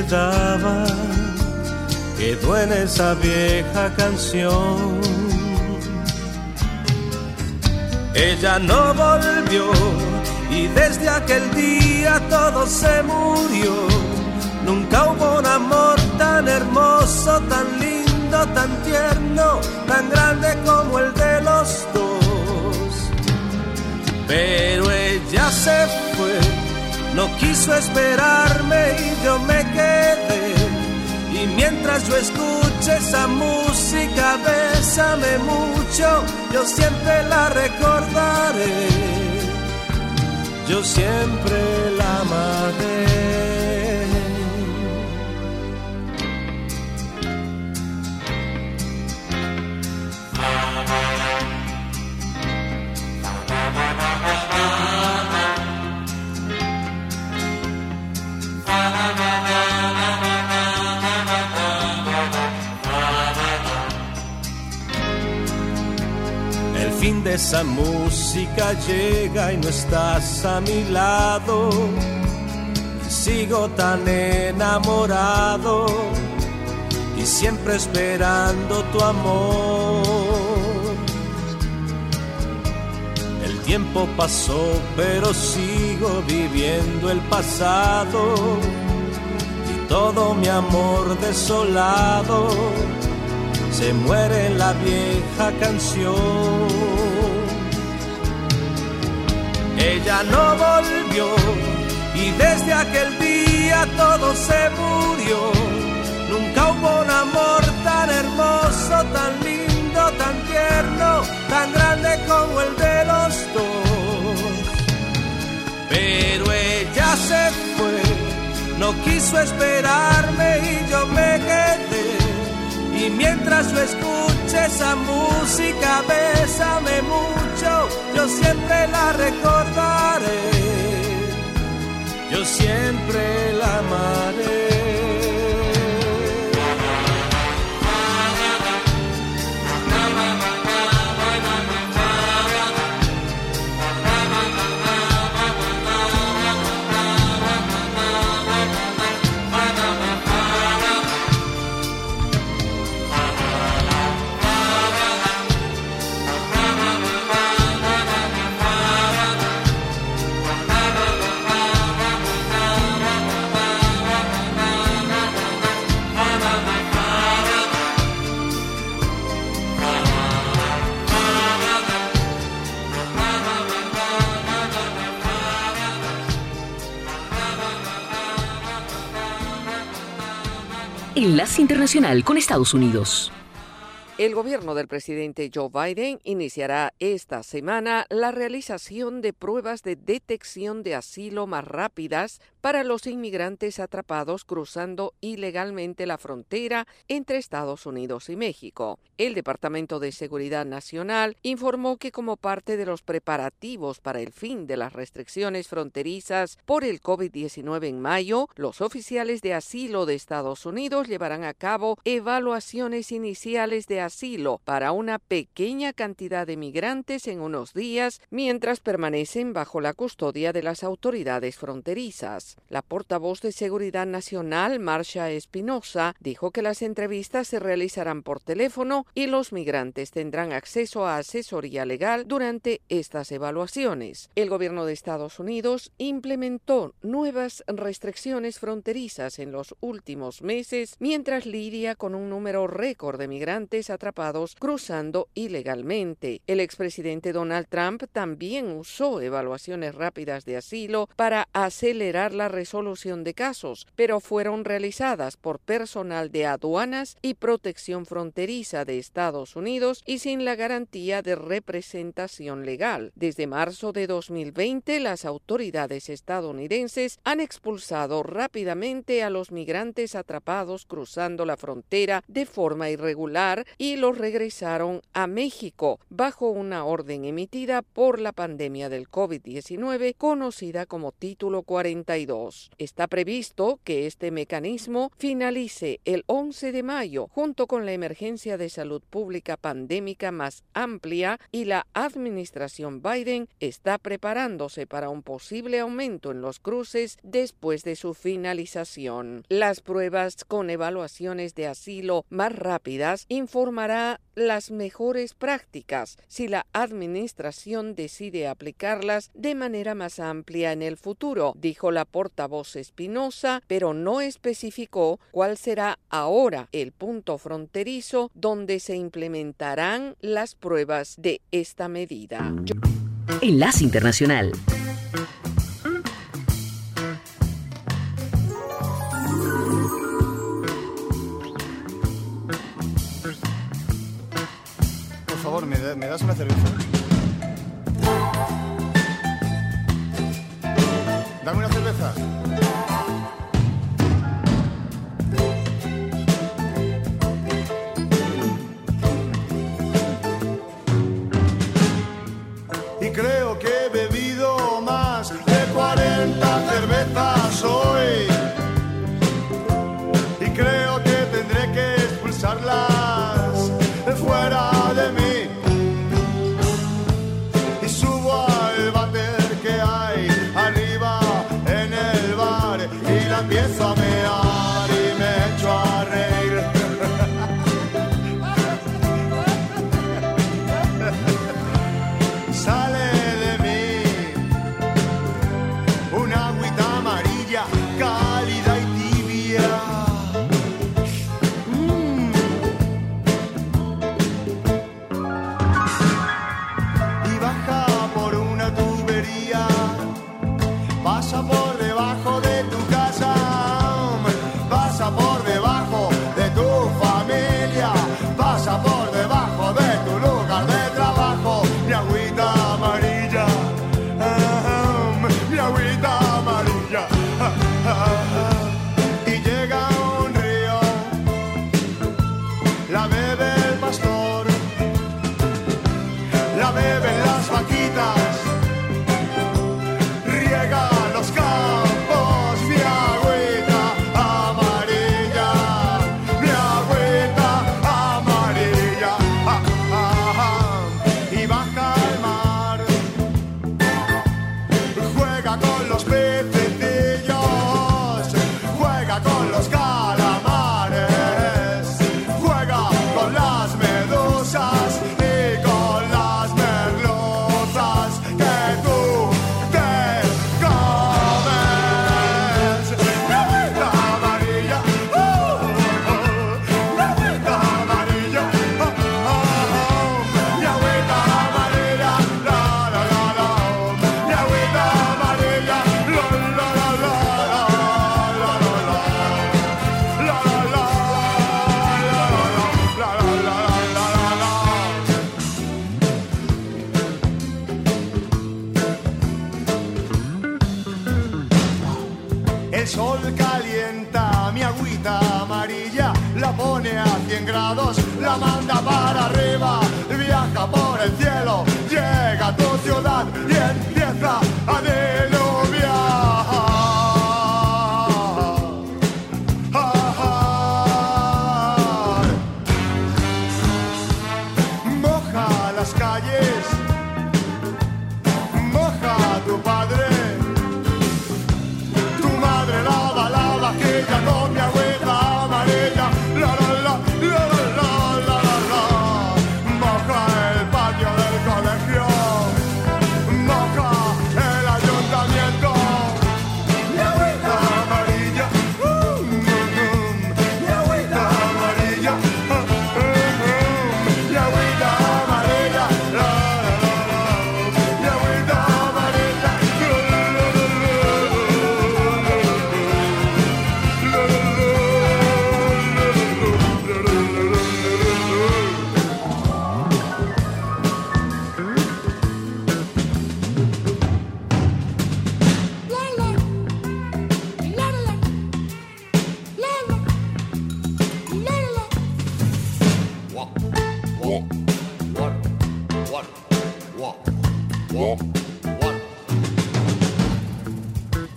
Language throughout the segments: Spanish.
Que le daba quedó en esa vieja canción ella no volvió y desde aquel día todo se murió. Nunca hubo un amor tan hermoso, tan lindo, tan tierno, tan grande como el de los dos. Pero ella se fue, no quiso esperarme y yo mientras yo escuché esa música, bésame mucho yo siempre la recordaré, yo siempre la amaré. De esa música llega y no estás a mi lado. sigo tan enamorado y siempre esperando tu amor. El tiempo pasó, pero sigo viviendo el pasado y todo mi amor desolado se muere en la vieja canción. Ella no volvió y desde aquel día todo se murió. Nunca hubo un amor tan hermoso, tan lindo, tan tierno, tan grande como el de los dos. Pero ella se fue, no quiso esperarme y yo me quedé. Y mientras yo escuché esa música, bésame mucho yo siempre la recordaré, yo siempre la amaré. Internacional con Estados Unidos. El gobierno del presidente Joe Biden iniciará esta semana la realización de pruebas de detección de asilo más rápidas para los inmigrantes atrapados cruzando ilegalmente la frontera entre Estados Unidos y México. El Departamento de Seguridad Nacional informó que como parte de los preparativos para el fin de las restricciones fronterizas por el COVID-19 en mayo, los oficiales de asilo de Estados Unidos llevarán a cabo evaluaciones iniciales de asilo para una pequeña cantidad de migrantes en unos días mientras permanecen bajo la custodia de las autoridades fronterizas. La portavoz de Seguridad Nacional, Marcia Espinosa, dijo que las entrevistas se realizarán por teléfono y los migrantes tendrán acceso a asesoría legal durante estas evaluaciones. El gobierno de Estados Unidos implementó nuevas restricciones fronterizas en los últimos meses mientras lidia con un número récord de migrantes atrapados cruzando ilegalmente. El expresidente Donald Trump también usó evaluaciones rápidas de asilo para acelerar la resolución de casos, pero fueron realizadas por personal de aduanas y protección fronteriza de Estados Unidos y sin la garantía de representación legal. Desde marzo de 2020, las autoridades estadounidenses han expulsado rápidamente a los migrantes atrapados cruzando la frontera de forma irregular y los regresaron a México bajo una orden emitida por la pandemia del COVID-19 conocida como Título 42. Está previsto que este mecanismo finalice el 11 de mayo junto con la emergencia de salud pública pandémica más amplia y la administración Biden está preparándose para un posible aumento en los cruces después de su finalización. Las pruebas con evaluaciones de asilo más rápidas informará las mejores prácticas si la administración decide aplicarlas de manera más amplia en el futuro, dijo la portavoz Espinosa, pero no especificó cuál será ahora el punto fronterizo donde se implementarán las pruebas de esta medida. Enlace Internacional. ¿me, das una cerveza? Dame una cerveza.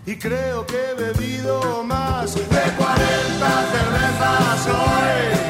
Y creo que he bebido más de 40 cervezas hoy.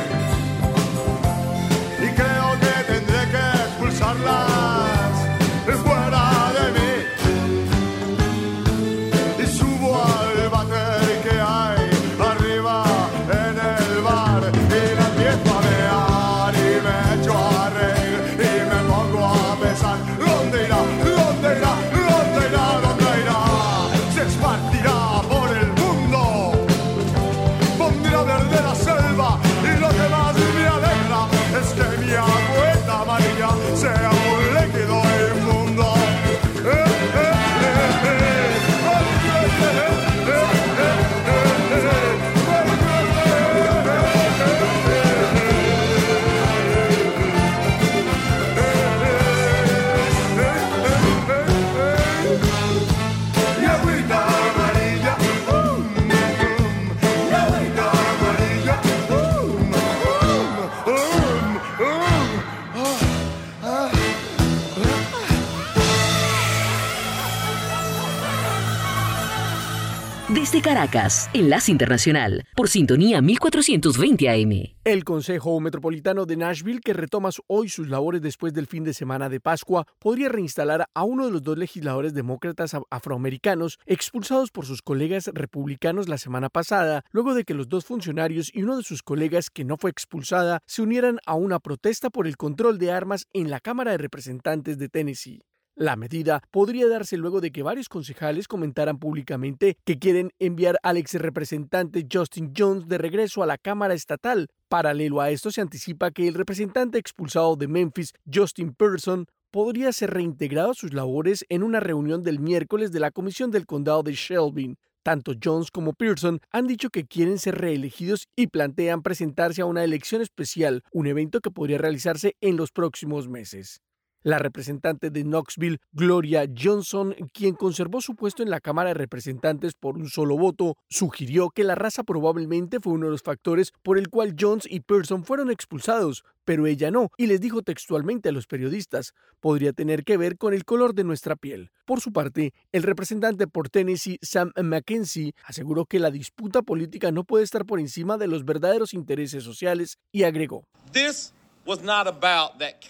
Caracas, Enlace Internacional, por sintonía 1420 AM. El Consejo Metropolitano de Nashville, que retoma hoy sus labores después del fin de semana de Pascua, podría reinstalar a uno de los dos legisladores demócratas af- afroamericanos expulsados por sus colegas republicanos la semana pasada, luego de que los dos funcionarios y uno de sus colegas que no fue expulsada se unieran a una protesta por el control de armas en la Cámara de Representantes de Tennessee. La medida podría darse luego de que varios concejales comentaran públicamente que quieren enviar al ex representante Justin Jones de regreso a la Cámara Estatal. Paralelo a esto se anticipa que el representante expulsado de Memphis, Justin Person, podría ser reintegrado a sus labores en una reunión del miércoles de la Comisión del Condado de Shelby. Tanto Jones como Pearson han dicho que quieren ser reelegidos y plantean presentarse a una elección especial, un evento que podría realizarse en los próximos meses. La representante de Knoxville, Gloria Johnson, quien conservó su puesto en la Cámara de Representantes por un solo voto, sugirió que la raza probablemente fue uno de los factores por el cual Jones y Pearson fueron expulsados, pero ella no, y les dijo textualmente a los periodistas, podría tener que ver con el color de nuestra piel. Por su parte, el representante por Tennessee, Sam McKenzie, aseguró que la disputa política no puede estar por encima de los verdaderos intereses sociales y agregó.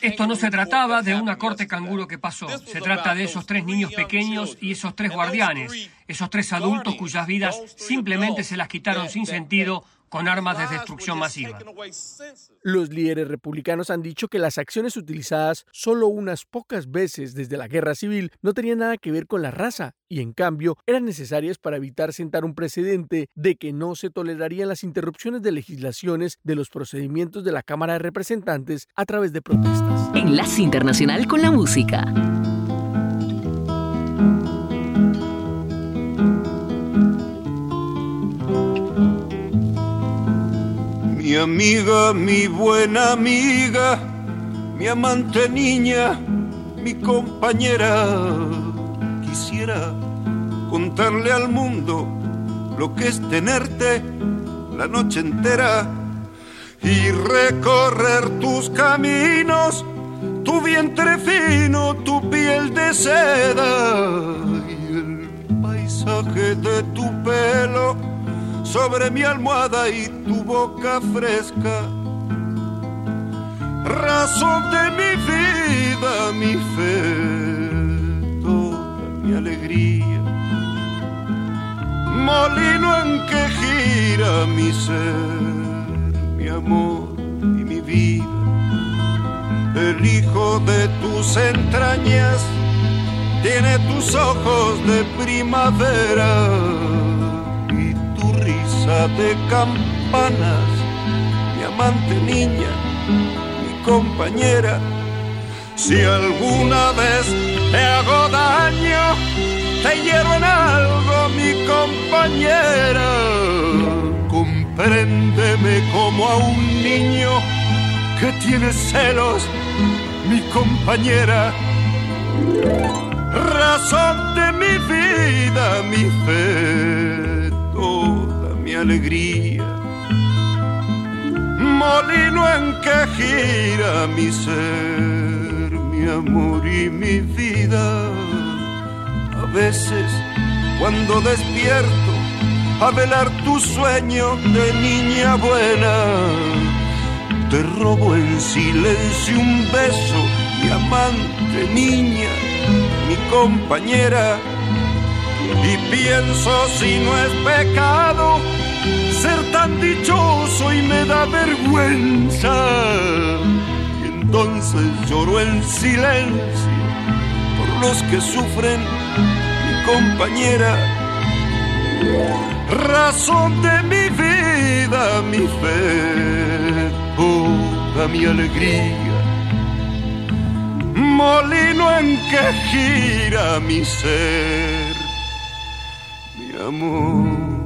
Esto no se trataba de una corte canguro que pasó. Se trata de esos tres niños pequeños y esos tres guardianes, esos tres adultos cuyas vidas simplemente se las quitaron sin sentido con armas de destrucción masiva. Los líderes republicanos han dicho que las acciones utilizadas solo unas pocas veces desde la guerra civil no tenían nada que ver con la raza y en cambio eran necesarias para evitar sentar un precedente de que no se tolerarían las interrupciones de legislaciones de los procedimientos de la Cámara de Representantes a través de protestas. Enlace Internacional con la Música. Mi amiga, mi buena amiga, mi amante niña, mi compañera. Quisiera contarle al mundo lo que es tenerte la noche entera y recorrer tus caminos, tu vientre fino, tu piel de seda y el paisaje de tu pelo sobre mi almohada y tu boca fresca. Razón de mi vida, mi fe, toda mi alegría. Molino en que gira mi ser, mi amor y mi vida. El hijo de tus entrañas tiene tus ojos de primavera de campanas, mi amante niña, mi compañera. Si alguna vez te hago daño, te hiero en algo, mi compañera. Compréndeme como a un niño que tiene celos, mi compañera. Razón de mi vida, mi fe mi alegría. Molino en que gira mi ser, mi amor y mi vida. A veces, cuando despierto, a velar tu sueño de niña buena, te robo en silencio un beso, mi amante niña, mi compañera y pienso si no es pecado ser tan dichoso y me da vergüenza. Y entonces lloro en silencio por los que sufren, mi compañera. Razón de mi vida, mi fe, toda mi alegría. Molino en que gira mi ser amor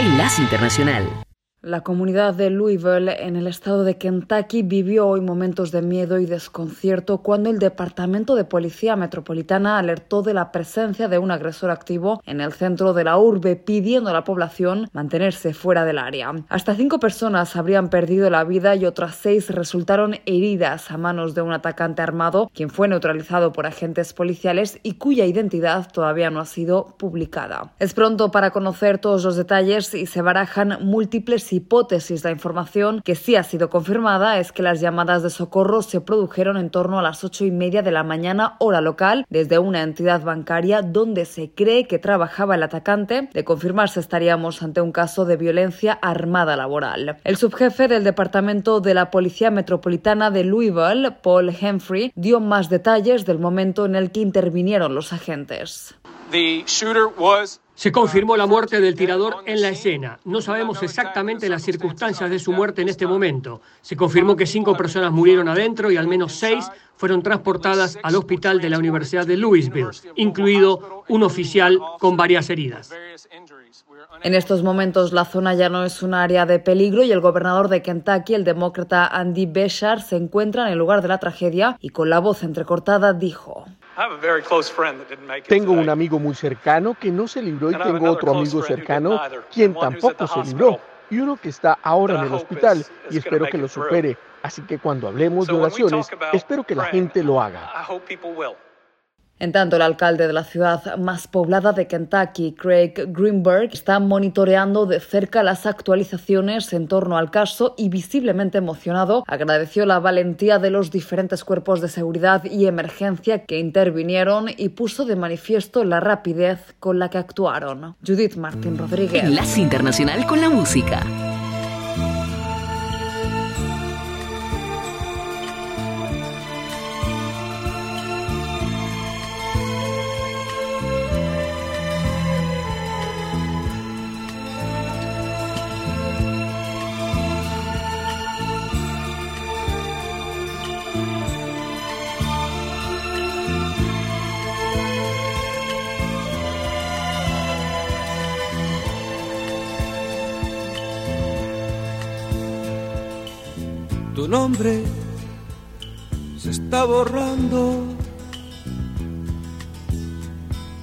Enlace Internacional. La comunidad de Louisville, en el estado de Kentucky, vivió hoy momentos de miedo y desconcierto cuando el Departamento de Policía Metropolitana alertó de la presencia de un agresor activo en el centro de la urbe, pidiendo a la población mantenerse fuera del área. Hasta cinco personas habrían perdido la vida y otras seis resultaron heridas a manos de un atacante armado, quien fue neutralizado por agentes policiales y cuya identidad todavía no ha sido publicada. Es pronto para conocer todos los detalles y se barajan múltiples hipótesis. La información que sí ha sido confirmada es que las llamadas de socorro se produjeron en torno a las ocho y media de la mañana hora local desde una entidad bancaria donde se cree que trabajaba el atacante. De confirmarse estaríamos ante un caso de violencia armada laboral. El subjefe del Departamento de la Policía Metropolitana de Louisville, Paul Humphrey, dio más detalles del momento en el que intervinieron los agentes. Se confirmó la muerte del tirador en la escena. No sabemos exactamente las circunstancias de su muerte en este momento. Se confirmó que cinco personas murieron adentro y al menos seis fueron transportadas al hospital de la Universidad de Louisville, incluido un oficial con varias heridas. En estos momentos la zona ya no es un área de peligro y el gobernador de Kentucky, el demócrata Andy Beshear, se encuentra en el lugar de la tragedia y con la voz entrecortada dijo. Tengo un amigo muy cercano que no se libró y tengo otro amigo cercano quien tampoco se libró y uno que está ahora en el hospital y espero que lo supere. Así que cuando hablemos de oraciones, espero que la gente lo haga. En tanto, el alcalde de la ciudad más poblada de Kentucky, Craig Greenberg, está monitoreando de cerca las actualizaciones en torno al caso y visiblemente emocionado agradeció la valentía de los diferentes cuerpos de seguridad y emergencia que intervinieron y puso de manifiesto la rapidez con la que actuaron. Judith Martín Rodríguez. Enlace Internacional con la Música. Borrando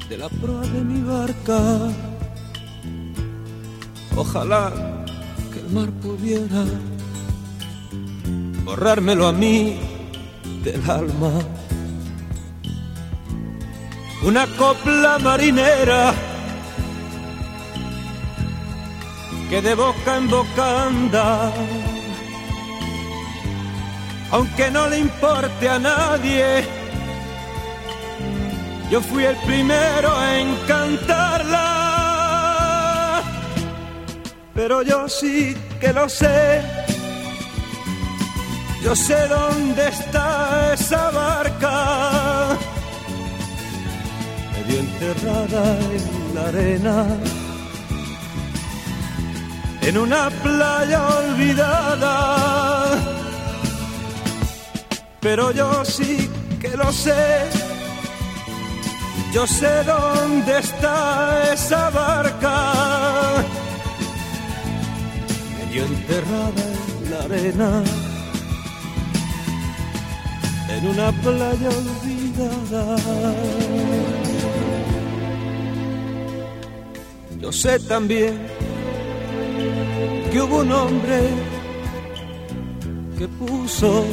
de la proa de mi barca. Ojalá que el mar pudiera borrármelo a mí del alma. Una copla marinera que de boca en boca anda, aunque no le importe a nadie. Yo fui el primero en cantarla, pero yo sí que lo sé. Yo sé dónde está esa barca, medio enterrada en la arena en una playa olvidada. Pero yo sí que lo sé, yo sé dónde está esa barca, medio enterrada en la arena, en una playa olvidada. Yo sé también que hubo un hombre que puso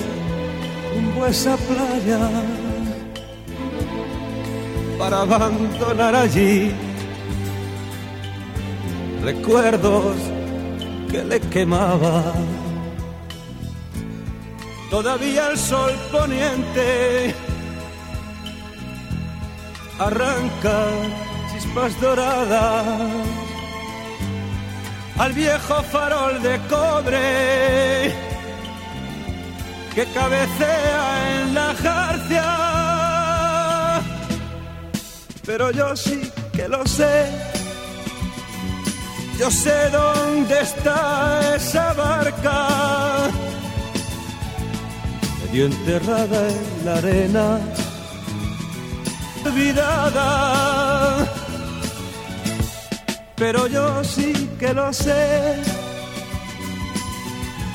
rumbo esa playa para abandonar allí recuerdos que le quemaba. Todavía el sol poniente arranca chispas doradas al viejo farol de cobre que cabecea en la jarcia. Pero yo sí que lo sé, yo sé dónde está esa barca, medio enterrada en la arena, olvidada pero yo sí que lo sé.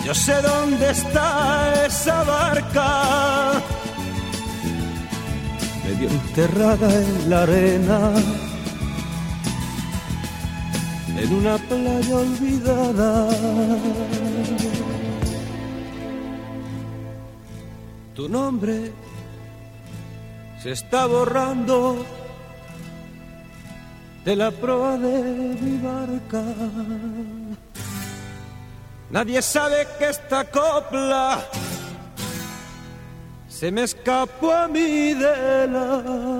Yo sé dónde está esa barca, medio enterrada en la arena, en una playa olvidada. Tu nombre se está borrando de la proa de mi barca. Nadie sabe que esta copla se me escapó a mí del alma.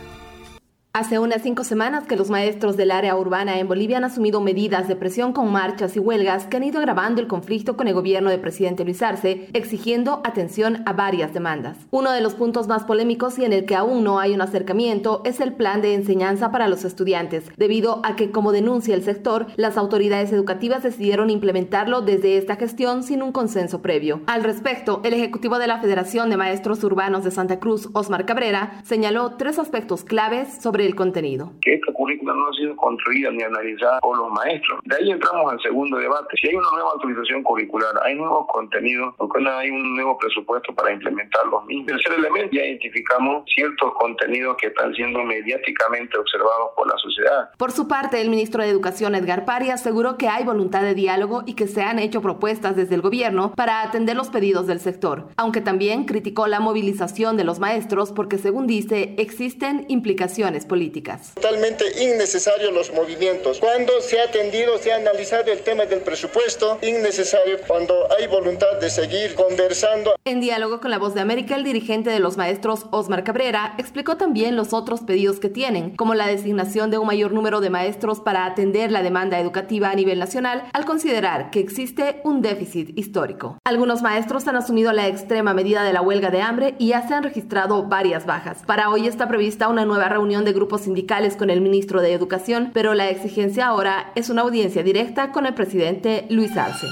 Hace unas cinco semanas que los maestros del área urbana en Bolivia han asumido medidas de presión con marchas y huelgas que han ido agravando el conflicto con el gobierno del presidente Luis Arce, exigiendo atención a varias demandas. Uno de los puntos más polémicos y en el que aún no hay un acercamiento es el plan de enseñanza para los estudiantes, debido a que, como denuncia el sector, las autoridades educativas decidieron implementarlo desde esta gestión sin un consenso previo. Al respecto, el ejecutivo de la Federación de Maestros Urbanos de Santa Cruz, Osmar Cabrera, señaló tres aspectos claves sobre el contenido. Que esta currícula no ha sido construida ni analizada por los maestros. De ahí entramos al segundo debate. Si hay una nueva autorización curricular, hay nuevos contenidos, porque no hay un nuevo presupuesto para implementar los mismos. Tercer elemento, ya identificamos ciertos contenidos que están siendo mediáticamente observados por la sociedad. Por su parte, el ministro de Educación, Edgar Pari, aseguró que hay voluntad de diálogo y que se han hecho propuestas desde el gobierno para atender los pedidos del sector, aunque también criticó la movilización de los maestros porque, según dice, existen implicaciones políticas. Totalmente innecesario los movimientos. Cuando se ha atendido, se ha analizado el tema del presupuesto, innecesario cuando hay voluntad de seguir conversando. En diálogo con la Voz de América, el dirigente de los maestros, Osmar Cabrera, explicó también los otros pedidos que tienen, como la designación de un mayor número de maestros para atender la demanda educativa a nivel nacional, al considerar que existe un déficit histórico. Algunos maestros han asumido la extrema medida de la huelga de hambre y ya se han registrado varias bajas. Para hoy está prevista una nueva reunión de grupos sindicales con el ministro de Educación, pero la exigencia ahora es una audiencia directa con el presidente Luis Arce.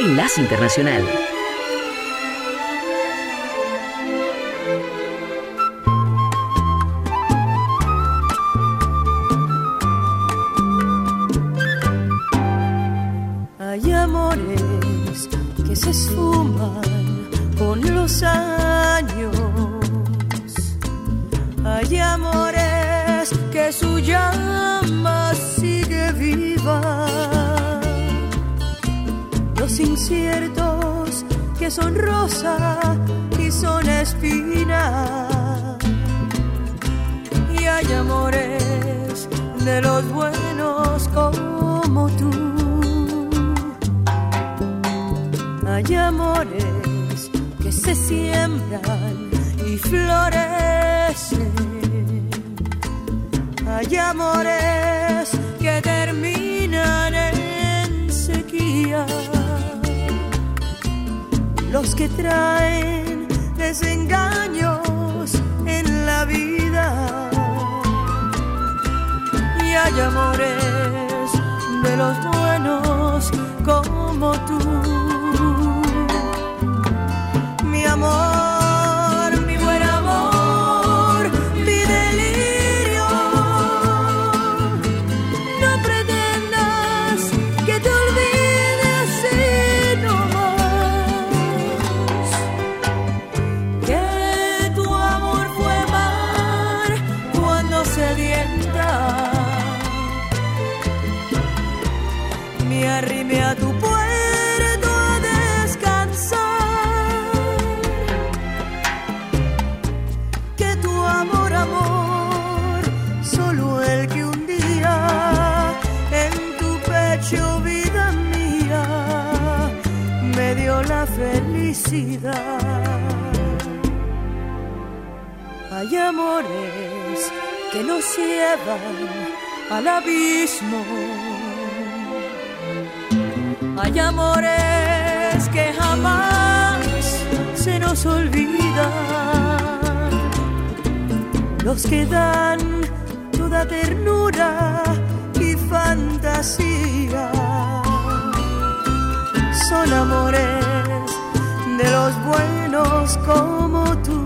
Enlace Internacional. Hay amores que se esfuman con los años. Que su llama sigue viva. Los inciertos que son rosa y son espina. Y hay amores de los buenos como tú. Hay amores que se siembran y florecen. Hay amores que terminan en sequía. Los que traen desengaños en la vida. Y hay amores de los buenos como tú Hay amores que nos llevan al abismo. Hay amores que jamás se nos olvidan. Los que dan toda ternura y fantasía. Son amores de los buenos como tú.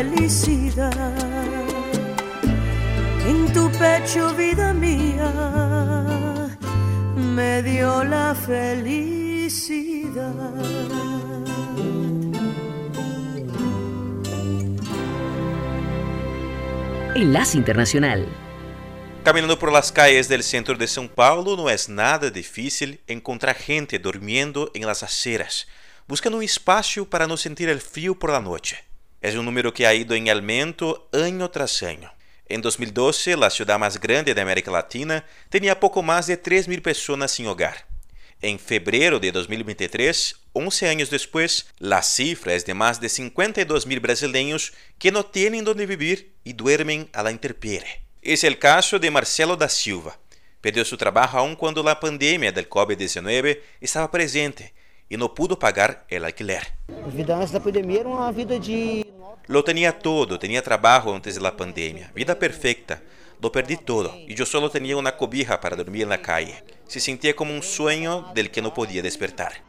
Felicidad. En tu pecho, vida mía, me dio la felicidad. Enlace Internacional. Caminando por las calles del centro de São Paulo no es nada difícil encontrar gente durmiendo en las aceras, buscando un espacio para no sentir el frío por la noche. Es un número que ha ido en aumento año tras año. En 2012, la ciudad más grande de América Latina tenía poco más de 3.000 personas sin hogar. En febrero de 2023, 11 años después, la cifra es de más de 52.000 brasileños que no tienen donde vivir y duermen a la intemperie. Es el caso de Marcelo da Silva. Perdió su trabajo aun cuando la pandemia del COVID-19 estaba presente y no pudo pagar el alquiler. A vida antes da pandemia era uma vida de Lo tenía todo, tenía trabajo antes de la pandemia, vida perfecta. Lo perdí todo y yo solo tenía una cobija para dormir en la calle. Se sentía como un sueño del que no podía despertar.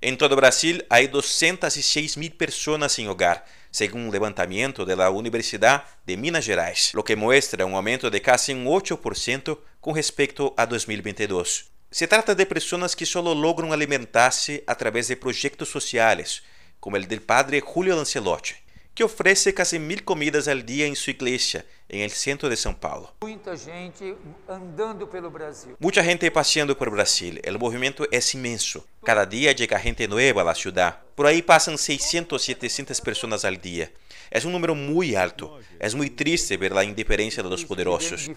En todo Brasil hay 206 mil personas sin hogar, según un levantamiento de la Universidad de Minas Gerais, lo que muestra un aumento de casi un 8% con respecto a 2022. Se trata de personas que solo logran alimentarse a través de proyectos sociales, como el del padre Julio Lancelotti, que ofrece casi mil comidas al día en su iglesia en el centro de São Paulo. Muita gente andando pelo Brasil. Mucha gente paseando por Brasil. El movimiento es inmenso. Cada día llega gente nueva a la ciudad. Por ahí pasan 600 700 personas al día. Es un número muy alto. Es muy triste ver la indiferencia de los poderosos.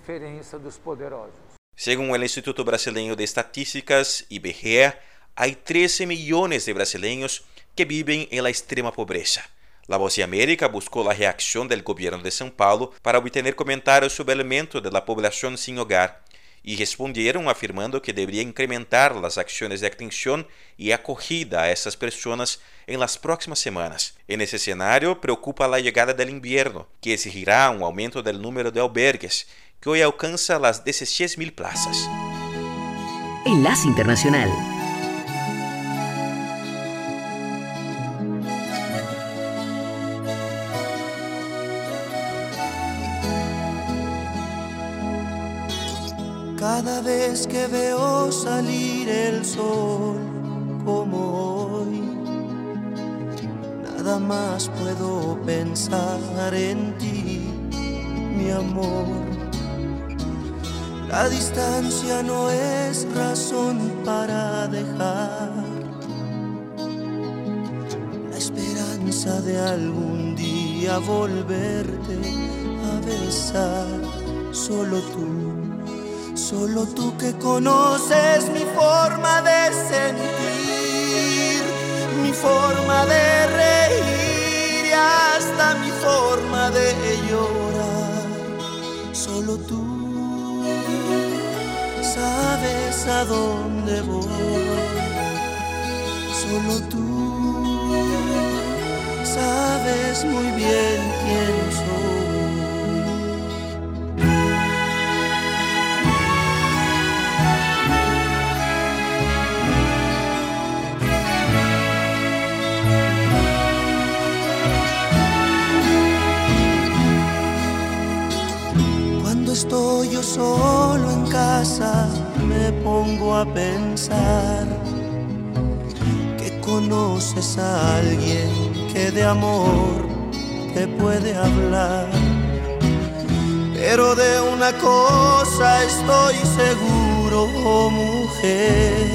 Según el Instituto Brasileño de Estatísticas, IBGE, hay 13 millones de brasileños que viven en la extrema pobreza. La Voz de América buscó la reacción del gobierno de São Paulo para obtener comentarios sobre el aumento de la población sin hogar y respondieron afirmando que debería incrementar las acciones de atención y acogida a estas personas en las próximas semanas. En ese escenario preocupa la llegada del invierno, que exigirá un aumento del número de albergues que hoy alcanza las 16.000 plazas. Enlace Internacional. Cada vez que veo salir el sol como hoy, nada más puedo pensar en ti, mi amor. La distancia no es razón para dejar la esperanza de algún día volverte a besar. Solo tú, solo tú que conoces mi forma de sentir, mi forma de reír y hasta mi forma de llorar. Solo tú sabes a dónde voy. Solo tú sabes muy bien quién soy. Estoy yo solo me pongo a pensar que conoces a alguien que de amor te puede hablar. Pero de una cosa estoy seguro, oh mujer,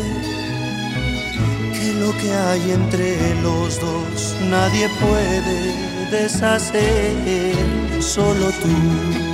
que lo que hay entre los dos nadie puede deshacer, solo tú.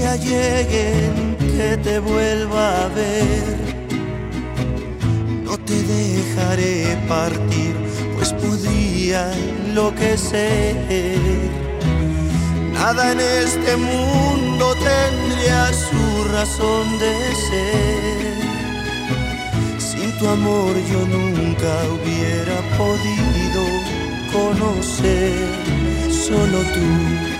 día llegue en que te vuelva a ver, no te dejaré partir, pues podría enloquecer. Nada en este mundo tendría su razón de ser. Sin tu amor yo nunca hubiera podido conocer, solo tú.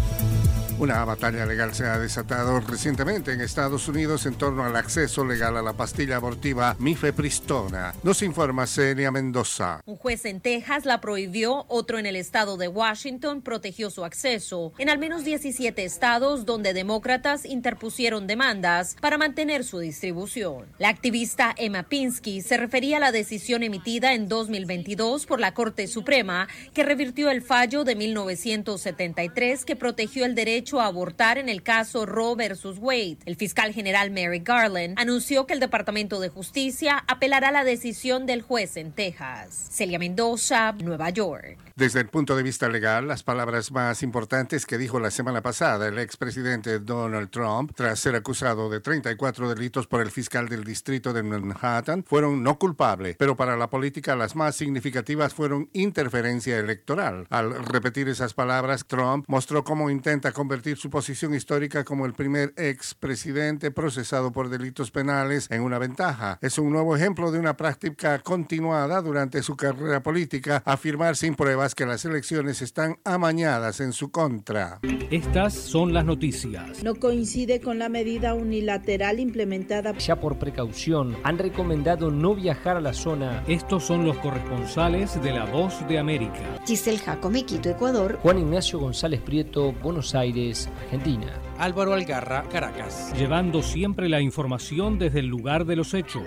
Una batalla legal se ha desatado recientemente en Estados Unidos en torno al acceso legal a la pastilla abortiva mifepristona. Nos informa Celia Mendoza. Un juez en Texas la prohibió, otro en el estado de Washington protegió su acceso. En al menos 17 estados donde demócratas interpusieron demandas para mantener su distribución. La activista Emma Pinsky se refería a la decisión emitida en 2022 por la Corte Suprema que revirtió el fallo de 1973 que protegió el derecho a abortar en el caso Roe versus Wade. El fiscal general Mary Garland anunció que el Departamento de Justicia apelará la decisión del juez en Texas. Celia Mendoza, Nueva York. Desde el punto de vista legal, las palabras más importantes que dijo la semana pasada el expresidente Donald Trump, tras ser acusado de 34 delitos por el fiscal del distrito de Manhattan, fueron no culpable, pero para la política las más significativas fueron interferencia electoral. Al repetir esas palabras, Trump mostró cómo intenta convertir su posición histórica como el primer expresidente procesado por delitos penales en una ventaja. Es un nuevo ejemplo de una práctica continuada durante su carrera política, afirmar sin pruebas que las elecciones están amañadas en su contra. Estas son las noticias. No coincide con la medida unilateral implementada. Ya por precaución, han recomendado no viajar a la zona. Estos son los corresponsales de La Voz de América. Giselle Jacome, Quito, Ecuador. Juan Ignacio González Prieto, Buenos Aires, Argentina. Álvaro Algarra, Caracas. Llevando siempre la información desde el lugar de los hechos.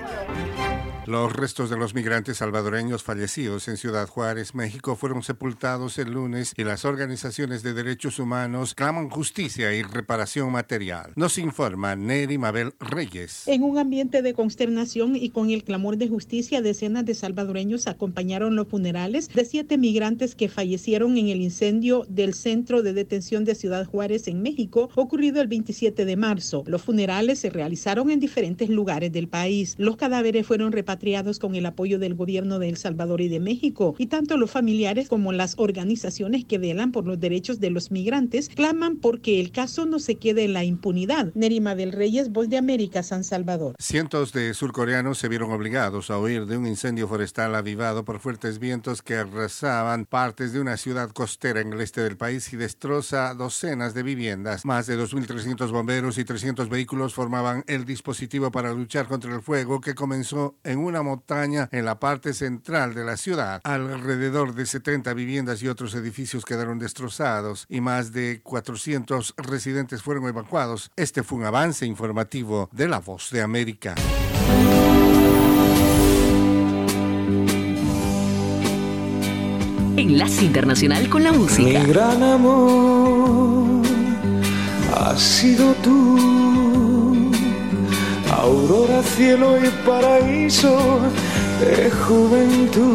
Los restos de los migrantes salvadoreños fallecidos en Ciudad Juárez, México, fueron sepultados el lunes y las organizaciones de derechos humanos claman justicia y reparación material. Nos informa Neri Mabel Reyes. En un ambiente de consternación y con el clamor de justicia, decenas de salvadoreños acompañaron los funerales de siete migrantes que fallecieron en el incendio del centro de detención de Ciudad Juárez en México, ocurrido el 27 de marzo. Los funerales se realizaron en diferentes lugares del país. Los cadáveres fueron repatriados con el apoyo del gobierno de El Salvador y de México, y tanto los familiares como las organizaciones que velan por los derechos de los migrantes claman porque el caso no se quede en la impunidad. Nerima del Reyes, Voz de América, San Salvador. Cientos de surcoreanos se vieron obligados a huir de un incendio forestal avivado por fuertes vientos que arrasaban partes de una ciudad costera en el este del país y destroza docenas de viviendas. Más de 2.300 bomberos y 300 vehículos formaban el dispositivo para luchar contra el fuego que comenzó en una montaña en la parte central de la ciudad. Alrededor de 70 viviendas y otros edificios quedaron destrozados y más de 400 residentes fueron evacuados. Este fue un avance informativo de La Voz de América. Enlace Internacional con la Música. Mi gran amor ha sido tú, aurora, cielo y paraíso de juventud.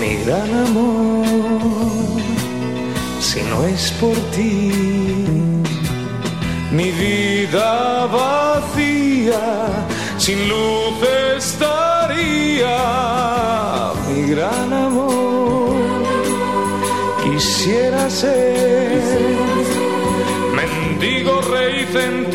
Mi gran amor, si no es por ti, mi vida vacía, sin luz estaría. Mi gran amor, quisiera ser mendigo rey centinela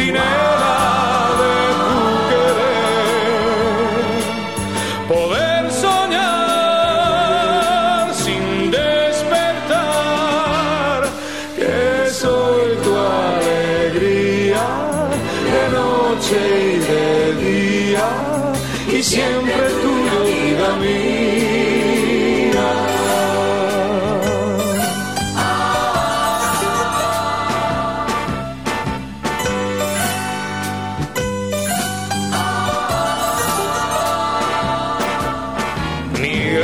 siempre tuyo, vida mía. Mi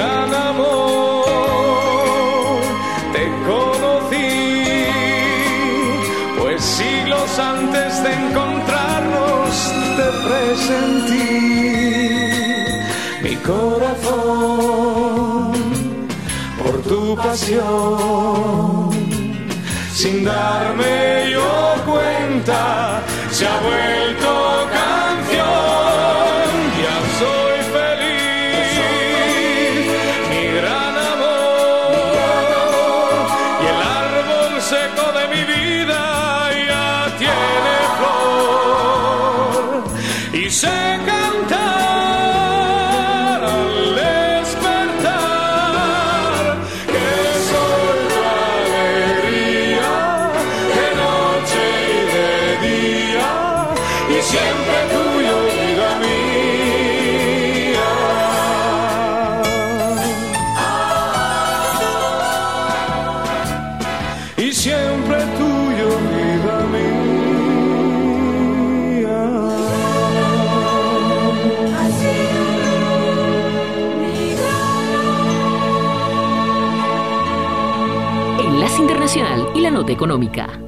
Sin darme yo cuenta, se ha vuelto Económica.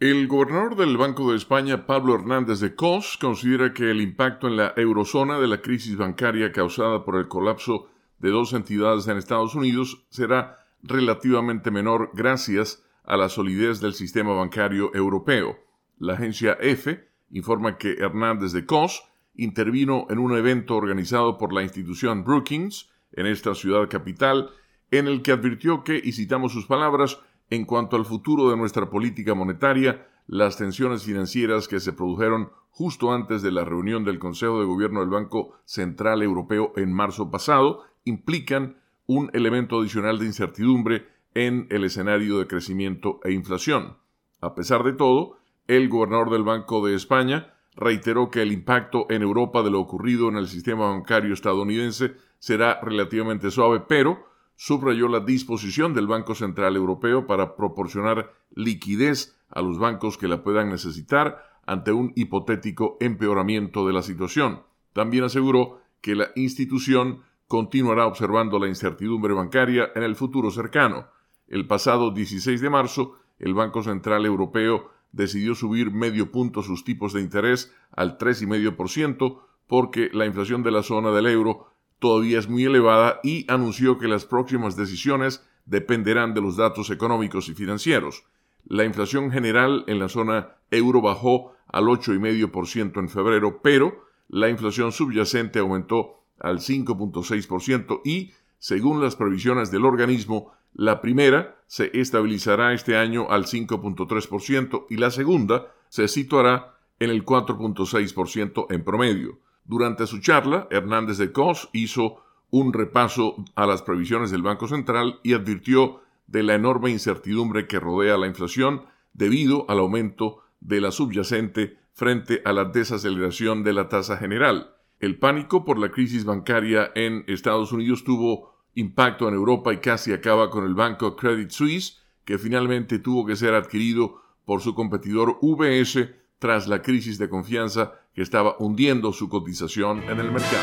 El gobernador del Banco de España, Pablo Hernández de Cos, considera que el impacto en la eurozona de la crisis bancaria causada por el colapso de dos entidades en Estados Unidos será relativamente menor gracias a la solidez del sistema bancario europeo. La agencia EFE informa que Hernández de Cos intervino en un evento organizado por la institución Brookings en esta ciudad capital, en el que advirtió que, y citamos sus palabras, en cuanto al futuro de nuestra política monetaria, las tensiones financieras que se produjeron justo antes de la reunión del Consejo de Gobierno del Banco Central Europeo en marzo pasado implican un elemento adicional de incertidumbre en el escenario de crecimiento e inflación. A pesar de todo, el gobernador del Banco de España reiteró que el impacto en Europa de lo ocurrido en el sistema bancario estadounidense será relativamente suave, pero subrayó la disposición del Banco Central Europeo para proporcionar liquidez a los bancos que la puedan necesitar ante un hipotético empeoramiento de la situación. También aseguró que la institución continuará observando la incertidumbre bancaria en el futuro cercano. El pasado 16 de marzo, el Banco Central Europeo decidió subir medio punto sus tipos de interés al 3,5% porque la inflación de la zona del euro todavía es muy elevada y anunció que las próximas decisiones dependerán de los datos económicos y financieros. La inflación general en la zona euro bajó al 8,5% en febrero, pero la inflación subyacente aumentó al 5.6% y, según las previsiones del organismo, la primera se estabilizará este año al 5.3% y la segunda se situará en el 4.6% en promedio. Durante su charla, Hernández de Cos hizo un repaso a las previsiones del Banco Central y advirtió de la enorme incertidumbre que rodea la inflación debido al aumento de la subyacente frente a la desaceleración de la tasa general. El pánico por la crisis bancaria en Estados Unidos tuvo impacto en Europa y casi acaba con el banco Credit Suisse, que finalmente tuvo que ser adquirido por su competidor UBS tras la crisis de confianza que estaba hundiendo su cotización en el mercado.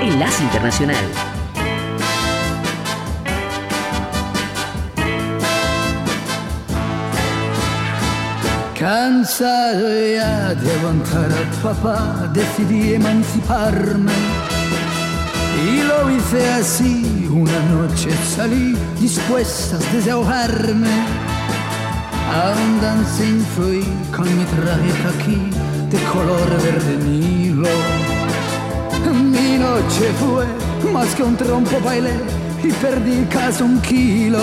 Enlace Internacional. Cansado ya de aguantar al papá, decidí emanciparme. Y lo hice así, una noche salí dispuesta a desahogarme. A un dancing fui con mi traje aquí de color verde nilo. Mi noche fue más que un trompo bailé y perdí casi un kilo.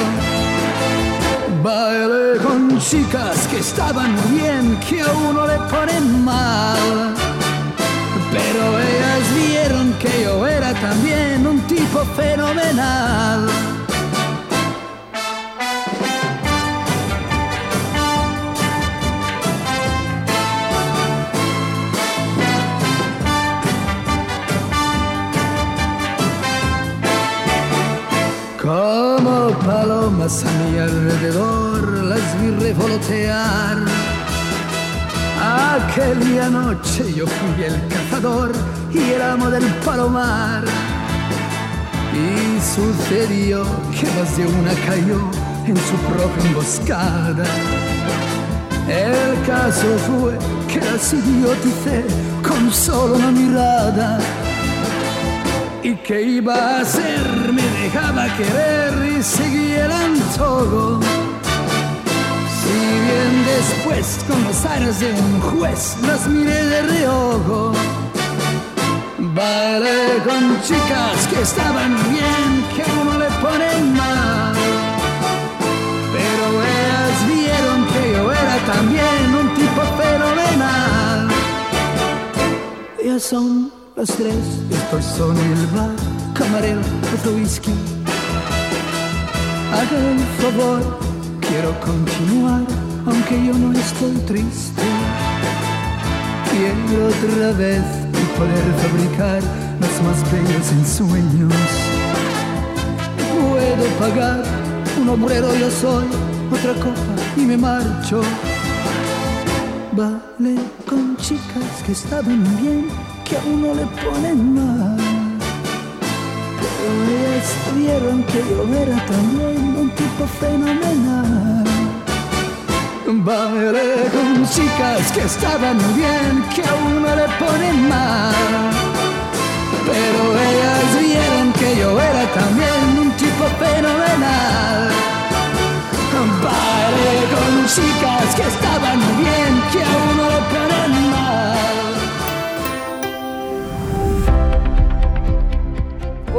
Bailé con chicas que estaban bien, que a uno le ponen mal. Pero ellas vieron que yo era también un tipo fenomenal. A mi alrededor las vi revolotear. Aquella noche yo fui el cazador y el amo del palomar. Y sucedió que más de una cayó en su propia emboscada. El caso fue que las idioticé con solo una mirada y ¿Qué iba a hacer? Me dejaba querer y seguía el antojo. Si bien después, con los aires de un juez, las miré de reojo. Bailé con chicas que estaban bien, que uno le ponen mal. Pero ellas vieron que yo era también un tipo fenomenal. Ya son las tres, estoy solo en el bar, camarero, otro whisky. Haga el favor, quiero continuar, aunque yo no estoy triste. Quiero otra vez poder fabricar los más bellos ensueños. Puedo pagar un obrero, yo soy otra copa y me marcho. Vale con chicas que estaban bien, que a uno le ponen mal. Pero ellas vieron que yo era también un tipo fenomenal. Bailé con chicas que estaban bien, que a uno le ponen mal. Pero ellas vieron que yo era también un tipo fenomenal. Bailé con chicas que estaban bien, que a uno le ponen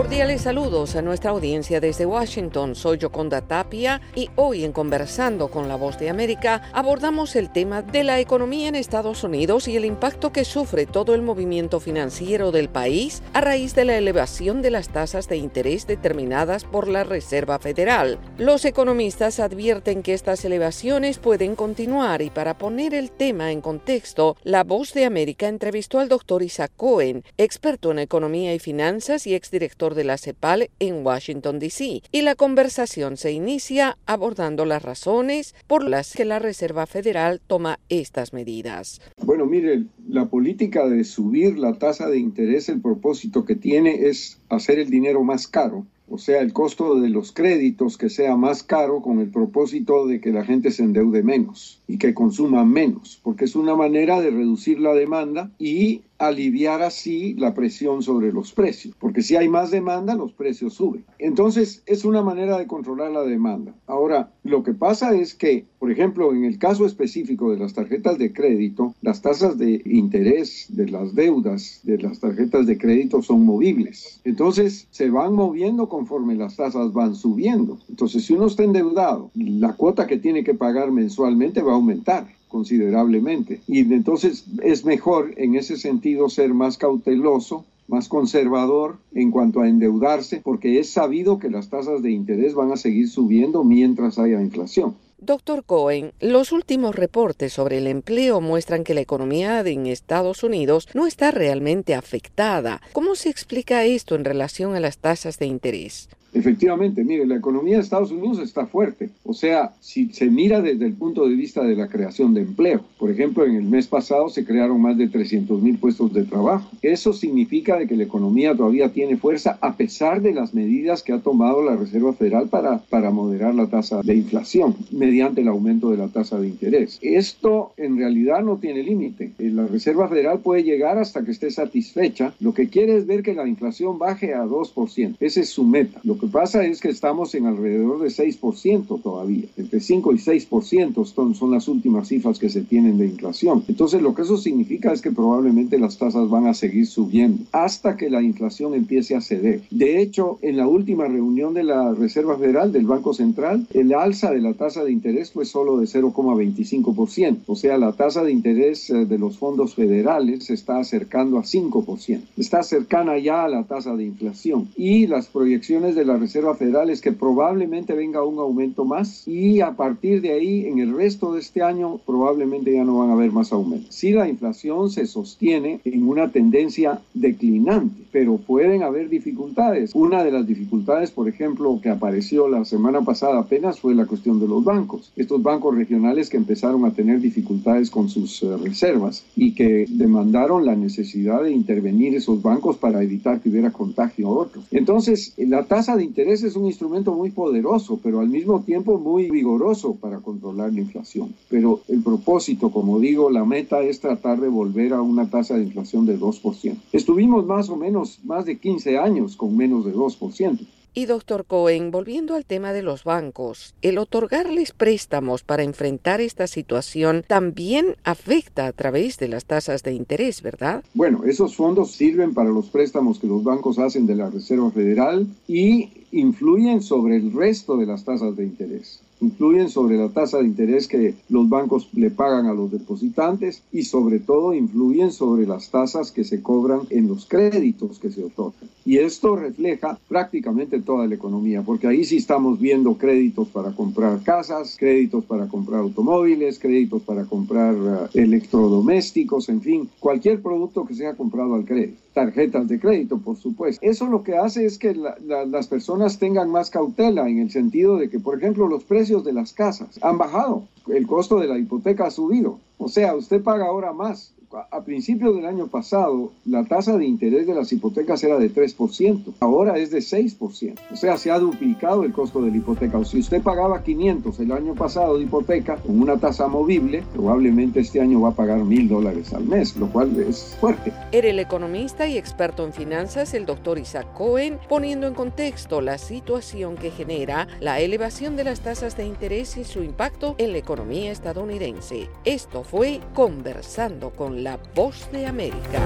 Cordiales saludos a nuestra audiencia desde Washington. Soy Yoconda Tapia y hoy en Conversando con la Voz de América abordamos el tema de la economía en Estados Unidos y el impacto que sufre todo el movimiento financiero del país a raíz de la elevación de las tasas de interés determinadas por la Reserva Federal. Los economistas advierten que estas elevaciones pueden continuar y para poner el tema en contexto, la Voz de América entrevistó al doctor Isaac Cohen, experto en economía y finanzas y exdirector de la CEPAL en Washington, D.C. Y la conversación se inicia abordando las razones por las que la Reserva Federal toma estas medidas. Bueno, mire, la política de subir la tasa de interés, el propósito que tiene es hacer el dinero más caro o sea, el costo de los créditos que sea más caro con el propósito de que la gente se endeude menos y que consuma menos, porque es una manera de reducir la demanda y aliviar así la presión sobre los precios, porque si hay más demanda, los precios suben. Entonces, es una manera de controlar la demanda. Ahora, lo que pasa es que, por ejemplo, en el caso específico de las tarjetas de crédito, las tasas de interés de las deudas de las tarjetas de crédito son movibles. Entonces, se van moviendo conforme las tasas van subiendo. Entonces, si uno está endeudado, la cuota que tiene que pagar mensualmente va a aumentar considerablemente. Y entonces es mejor en ese sentido ser más cauteloso más conservador en cuanto a endeudarse, porque es sabido que las tasas de interés van a seguir subiendo mientras haya inflación. Doctor Cohen, los últimos reportes sobre el empleo muestran que la economía en Estados Unidos no está realmente afectada. ¿Cómo se explica esto en relación a las tasas de interés? Efectivamente, mire, la economía de Estados Unidos está fuerte. O sea, si se mira desde el punto de vista de la creación de empleo, por ejemplo, en el mes pasado se crearon más de 300 mil puestos de trabajo. Eso significa de que la economía todavía tiene fuerza a pesar de las medidas que ha tomado la Reserva Federal para, para moderar la tasa de inflación mediante el aumento de la tasa de interés. Esto en realidad no tiene límite. Eh, la Reserva Federal puede llegar hasta que esté satisfecha. Lo que quiere es ver que la inflación baje a 2%. Ese es su meta. Lo que pasa es que estamos en alrededor de 6% todavía. Entre 5 y 6% son, las últimas cifras que se tienen de inflación. Entonces lo que eso significa es que probablemente las tasas van a seguir subiendo hasta que la inflación empiece a ceder. De hecho, en la última reunión de la Reserva Federal del Banco Central, el alza de la tasa de interés fue solo de 0,25%. O sea, la tasa de interés eh, de los fondos federales se está acercando a 5%. Está cercana ya a la tasa de inflación. Y las proyecciones de la Reserva Federal es que probablemente venga un aumento más y a partir de ahí en el resto de este año probablemente ya no van a haber más aumentos. Si la inflación se sostiene en una tendencia declinante, pero pueden haber dificultades. Una de las dificultades, por ejemplo, que apareció la semana pasada apenas fue la cuestión de los bancos. Estos bancos regionales que empezaron a tener dificultades con sus uh, reservas y que demandaron la necesidad de intervenir esos bancos para evitar que hubiera contagio a otros. Entonces, la tasa de de interés es un instrumento muy poderoso, pero al mismo tiempo muy vigoroso para controlar la inflación. Pero el propósito, como digo, la meta es tratar de volver a una tasa de inflación de 2%. Estuvimos más o menos más de 15 años con menos de 2%. Y doctor Cohen, volviendo al tema de los bancos, el otorgarles préstamos para enfrentar esta situación también afecta a través de las tasas de interés, ¿verdad? Bueno, esos fondos sirven para los préstamos que los bancos hacen de la Reserva Federal y influyen sobre el resto de las tasas de interés influyen sobre la tasa de interés que los bancos le pagan a los depositantes y sobre todo influyen sobre las tasas que se cobran en los créditos que se otorgan. Y esto refleja prácticamente toda la economía, porque ahí sí estamos viendo créditos para comprar casas, créditos para comprar automóviles, créditos para comprar eh, electrodomésticos, en fin, cualquier producto que sea comprado al crédito tarjetas de crédito, por supuesto. Eso lo que hace es que las personas tengan más cautela en el sentido de que, por ejemplo, los precios de las casas han bajado, el costo de la hipoteca ha subido. O sea, usted paga ahora más a principios del año pasado, la tasa de interés de las hipotecas era de 3%, ahora es de 6%. O sea, se ha duplicado el costo de la hipoteca. O si usted pagaba 500 el año pasado de hipoteca con una tasa movible, probablemente este año va a pagar mil dólares al mes, lo cual es fuerte. Era el economista y experto en finanzas, el doctor Isaac Cohen, poniendo en contexto la situación que genera la elevación de las tasas de interés y su impacto en la economía estadounidense. Esto fue Conversando con la Voz de América.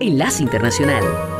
Enlace Internacional.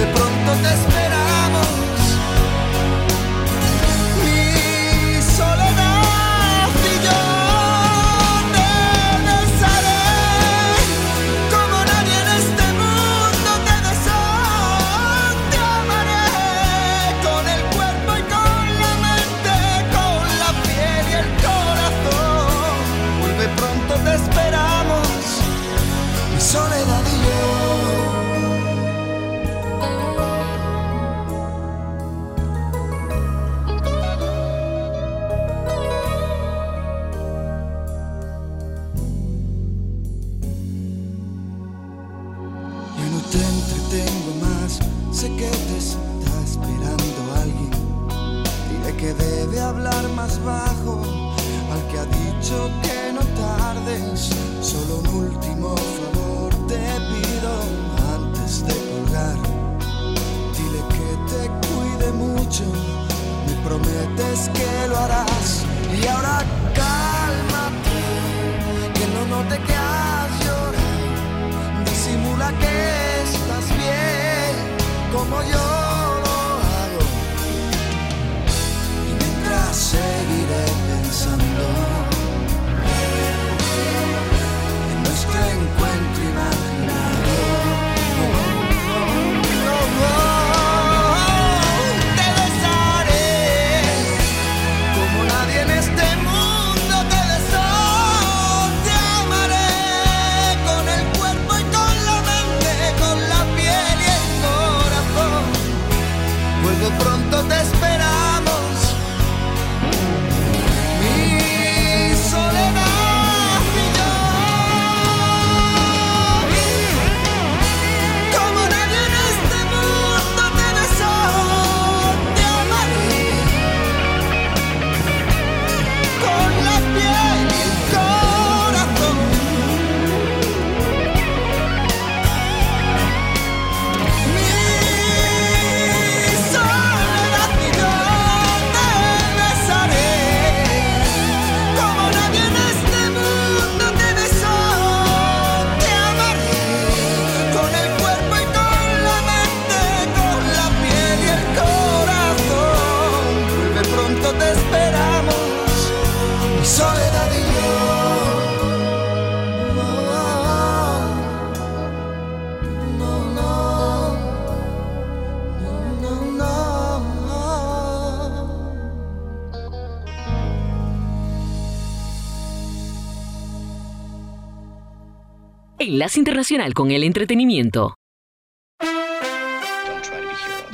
de pronto te. Como yo lo hago. Con el Entretenimiento.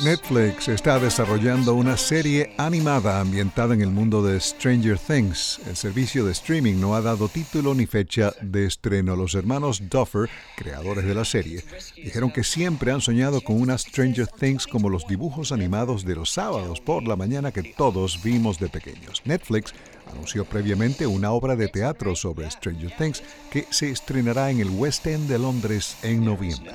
Netflix está desarrollando una serie animada ambientada en el mundo de Stranger Things. El servicio de streaming no ha dado título ni fecha de estreno. Los hermanos Duffer, creadores de la serie, dijeron que siempre han soñado con una Stranger Things como los dibujos animados de los sábados por la mañana que todos vimos de pequeños. Netflix anunció previamente una obra de teatro sobre Stranger Things que se estrenará en el West End de Londres en noviembre.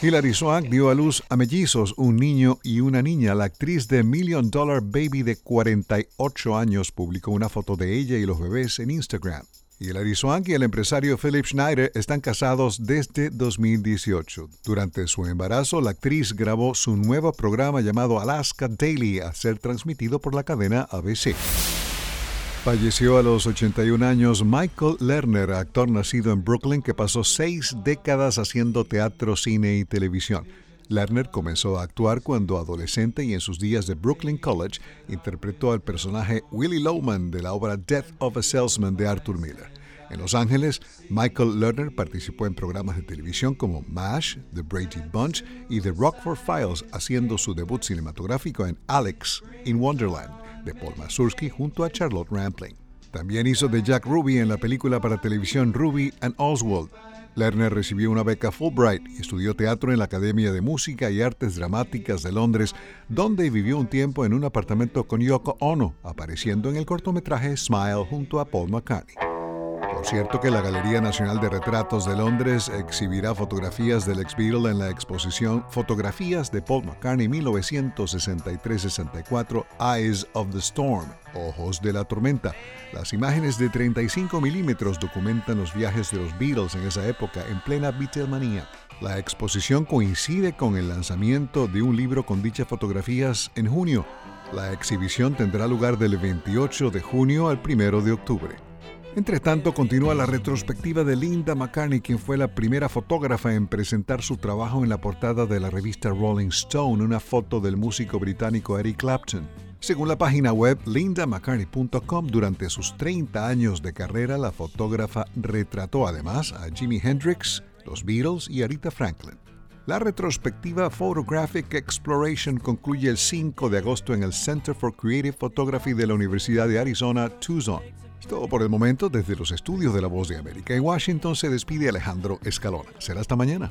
Hilary Swank dio a luz a mellizos, un niño y una niña. La actriz de Million Dollar Baby de 48 años publicó una foto de ella y los bebés en Instagram. Hilary Swank y el empresario Philip Schneider están casados desde 2018. Durante su embarazo, la actriz grabó su nuevo programa llamado Alaska Daily a ser transmitido por la cadena ABC. Falleció a los 81 años Michael Lerner, actor nacido en Brooklyn que pasó seis décadas haciendo teatro, cine y televisión. Lerner comenzó a actuar cuando adolescente y en sus días de Brooklyn College interpretó al personaje Willie Lowman de la obra Death of a Salesman de Arthur Miller. En Los Ángeles, Michael Lerner participó en programas de televisión como MASH, The Brady Bunch y The Rockford Files, haciendo su debut cinematográfico en Alex in Wonderland de Paul Mazursky junto a Charlotte Rampling. También hizo de Jack Ruby en la película para televisión Ruby and Oswald. Lerner recibió una beca Fulbright y estudió teatro en la Academia de Música y Artes Dramáticas de Londres, donde vivió un tiempo en un apartamento con Yoko Ono, apareciendo en el cortometraje Smile junto a Paul McCartney. Por cierto que la Galería Nacional de Retratos de Londres exhibirá fotografías del ex Beatle en la exposición Fotografías de Paul McCartney 1963-64 Eyes of the Storm, Ojos de la Tormenta. Las imágenes de 35 milímetros documentan los viajes de los Beatles en esa época en plena Beatlemania. La exposición coincide con el lanzamiento de un libro con dichas fotografías en junio. La exhibición tendrá lugar del 28 de junio al 1 de octubre. Entre tanto, continúa la retrospectiva de Linda McCartney, quien fue la primera fotógrafa en presentar su trabajo en la portada de la revista Rolling Stone, una foto del músico británico Eric Clapton. Según la página web lindamccartney.com, durante sus 30 años de carrera, la fotógrafa retrató además a Jimi Hendrix, los Beatles y Aretha Franklin. La retrospectiva Photographic Exploration concluye el 5 de agosto en el Center for Creative Photography de la Universidad de Arizona, Tucson. Todo por el momento desde los estudios de La Voz de América. En Washington se despide Alejandro Escalona. Será hasta mañana.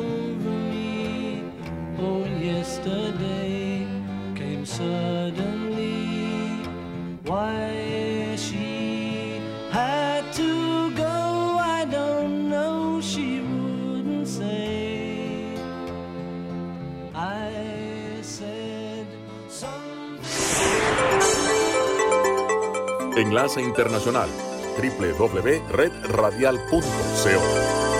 Enlace Internacional www.redradial.co